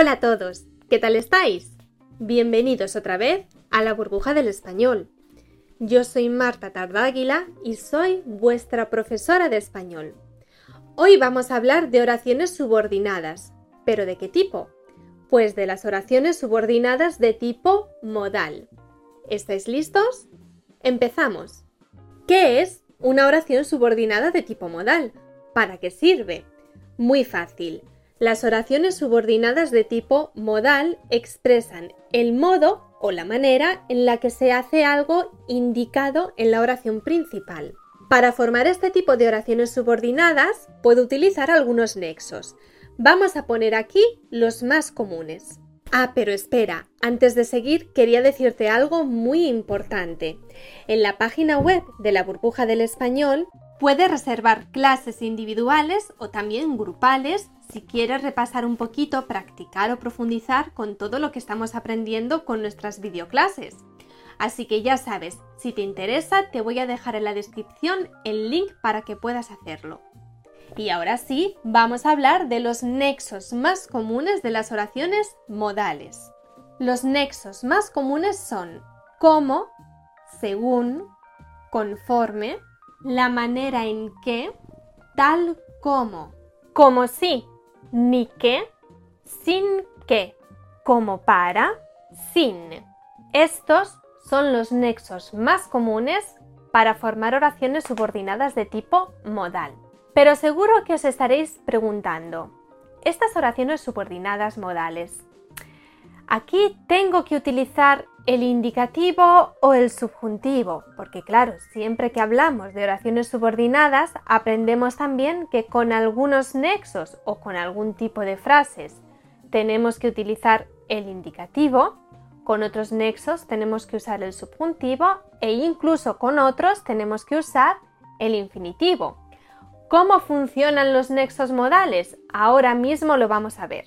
Hola a todos, ¿qué tal estáis? Bienvenidos otra vez a la burbuja del español. Yo soy Marta Tardáguila y soy vuestra profesora de español. Hoy vamos a hablar de oraciones subordinadas. ¿Pero de qué tipo? Pues de las oraciones subordinadas de tipo modal. ¿Estáis listos? Empezamos. ¿Qué es una oración subordinada de tipo modal? ¿Para qué sirve? Muy fácil. Las oraciones subordinadas de tipo modal expresan el modo o la manera en la que se hace algo indicado en la oración principal. Para formar este tipo de oraciones subordinadas puedo utilizar algunos nexos. Vamos a poner aquí los más comunes. Ah, pero espera, antes de seguir quería decirte algo muy importante. En la página web de la burbuja del español puedes reservar clases individuales o también grupales si quieres repasar un poquito, practicar o profundizar con todo lo que estamos aprendiendo con nuestras videoclases. Así que ya sabes, si te interesa te voy a dejar en la descripción el link para que puedas hacerlo. Y ahora sí, vamos a hablar de los nexos más comunes de las oraciones modales. Los nexos más comunes son como, según, conforme, la manera en que, tal como, como si, ni que, sin que, como para, sin. Estos son los nexos más comunes para formar oraciones subordinadas de tipo modal. Pero seguro que os estaréis preguntando, estas oraciones subordinadas modales, aquí tengo que utilizar el indicativo o el subjuntivo, porque claro, siempre que hablamos de oraciones subordinadas, aprendemos también que con algunos nexos o con algún tipo de frases tenemos que utilizar el indicativo, con otros nexos tenemos que usar el subjuntivo e incluso con otros tenemos que usar el infinitivo. ¿Cómo funcionan los nexos modales? Ahora mismo lo vamos a ver.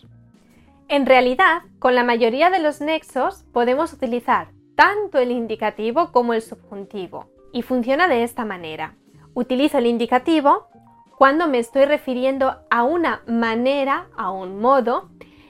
En realidad, con la mayoría de los nexos podemos utilizar tanto el indicativo como el subjuntivo. Y funciona de esta manera. Utilizo el indicativo cuando me estoy refiriendo a una manera, a un modo,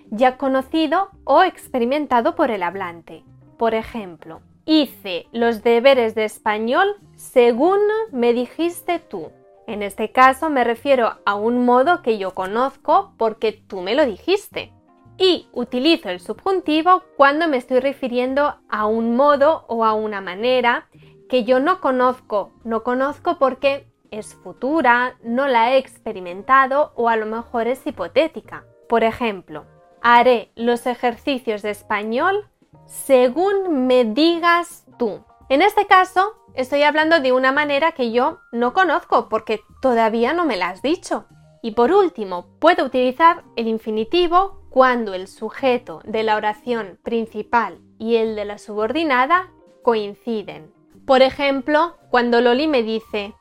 ya conocido o experimentado por el hablante. Por ejemplo, hice los deberes de español según me dijiste tú. En este caso me refiero a un modo que yo conozco porque tú me lo dijiste. Y utilizo el subjuntivo cuando me estoy refiriendo a un modo o a una manera que yo no conozco. No conozco porque es futura, no la he experimentado o a lo mejor es hipotética. Por ejemplo, haré los ejercicios de español según me digas tú. En este caso, Estoy hablando de una manera que yo no conozco porque todavía no me la has dicho. Y por último, puedo utilizar el infinitivo cuando el sujeto de la oración principal y el de la subordinada coinciden. Por ejemplo, cuando Loli me dice,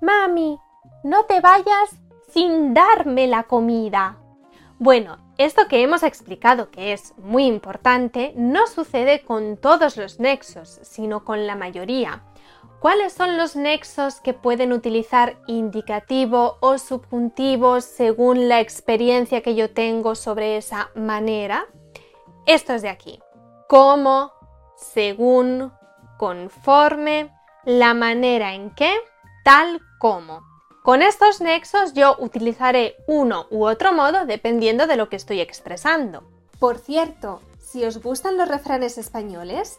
Mami, no te vayas sin darme la comida. Bueno, esto que hemos explicado que es muy importante no sucede con todos los nexos, sino con la mayoría. ¿Cuáles son los nexos que pueden utilizar indicativo o subjuntivo según la experiencia que yo tengo sobre esa manera? Esto es de aquí. Como, según, conforme, la manera en que, tal como. Con estos nexos yo utilizaré uno u otro modo dependiendo de lo que estoy expresando. Por cierto, si os gustan los refranes españoles,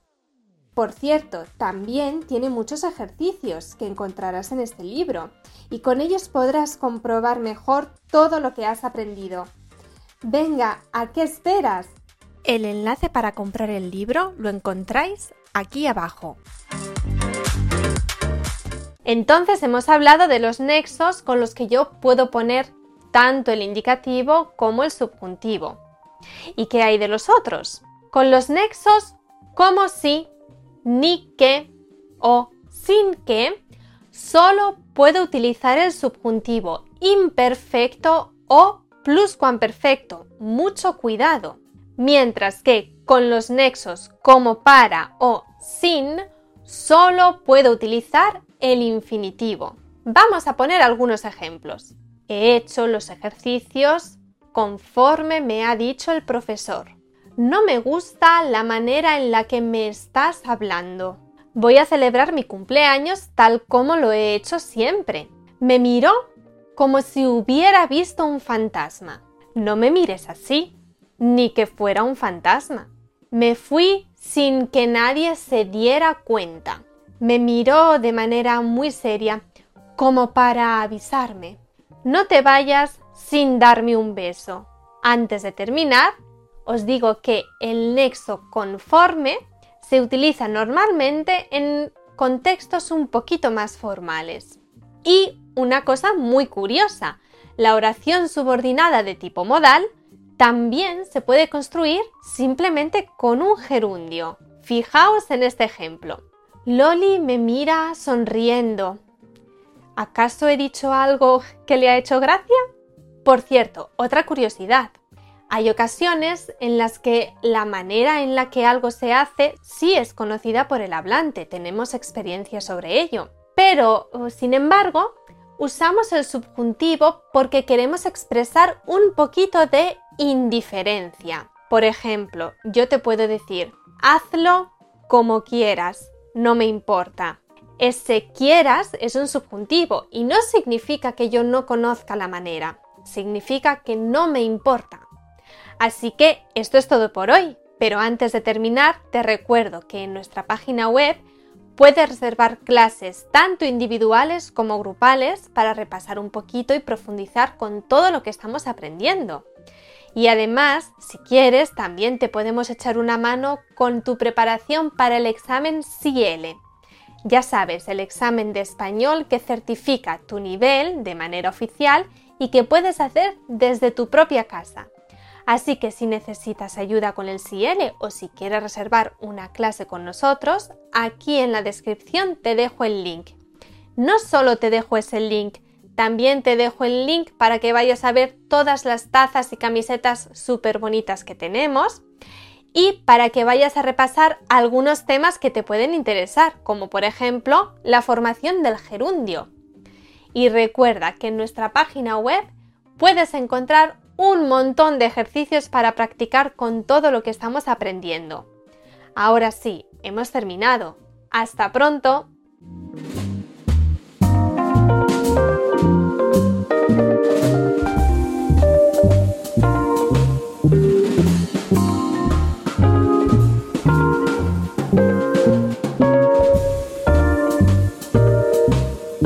Por cierto, también tiene muchos ejercicios que encontrarás en este libro y con ellos podrás comprobar mejor todo lo que has aprendido. Venga, ¿a qué esperas? El enlace para comprar el libro lo encontráis aquí abajo. Entonces hemos hablado de los nexos con los que yo puedo poner tanto el indicativo como el subjuntivo. ¿Y qué hay de los otros? Con los nexos como si, ni que o sin que, solo puedo utilizar el subjuntivo imperfecto o pluscuamperfecto. Mucho cuidado. Mientras que con los nexos como para o sin, solo puedo utilizar el infinitivo. Vamos a poner algunos ejemplos. He hecho los ejercicios conforme me ha dicho el profesor. No me gusta la manera en la que me estás hablando. Voy a celebrar mi cumpleaños tal como lo he hecho siempre. Me miró como si hubiera visto un fantasma. No me mires así, ni que fuera un fantasma. Me fui sin que nadie se diera cuenta. Me miró de manera muy seria, como para avisarme. No te vayas sin darme un beso. Antes de terminar, os digo que el nexo conforme se utiliza normalmente en contextos un poquito más formales. Y una cosa muy curiosa, la oración subordinada de tipo modal también se puede construir simplemente con un gerundio. Fijaos en este ejemplo. Loli me mira sonriendo. ¿Acaso he dicho algo que le ha hecho gracia? Por cierto, otra curiosidad. Hay ocasiones en las que la manera en la que algo se hace sí es conocida por el hablante, tenemos experiencia sobre ello. Pero, sin embargo, usamos el subjuntivo porque queremos expresar un poquito de indiferencia. Por ejemplo, yo te puedo decir, hazlo como quieras, no me importa. Ese quieras es un subjuntivo y no significa que yo no conozca la manera, significa que no me importa. Así que esto es todo por hoy, pero antes de terminar te recuerdo que en nuestra página web Puedes reservar clases tanto individuales como grupales para repasar un poquito y profundizar con todo lo que estamos aprendiendo. Y además, si quieres, también te podemos echar una mano con tu preparación para el examen CIEL. Ya sabes, el examen de español que certifica tu nivel de manera oficial y que puedes hacer desde tu propia casa. Así que si necesitas ayuda con el CL o si quieres reservar una clase con nosotros, aquí en la descripción te dejo el link. No solo te dejo ese link, también te dejo el link para que vayas a ver todas las tazas y camisetas súper bonitas que tenemos y para que vayas a repasar algunos temas que te pueden interesar, como por ejemplo la formación del gerundio. Y recuerda que en nuestra página web puedes encontrar un montón de ejercicios para practicar con todo lo que estamos aprendiendo. Ahora sí, hemos terminado. Hasta pronto.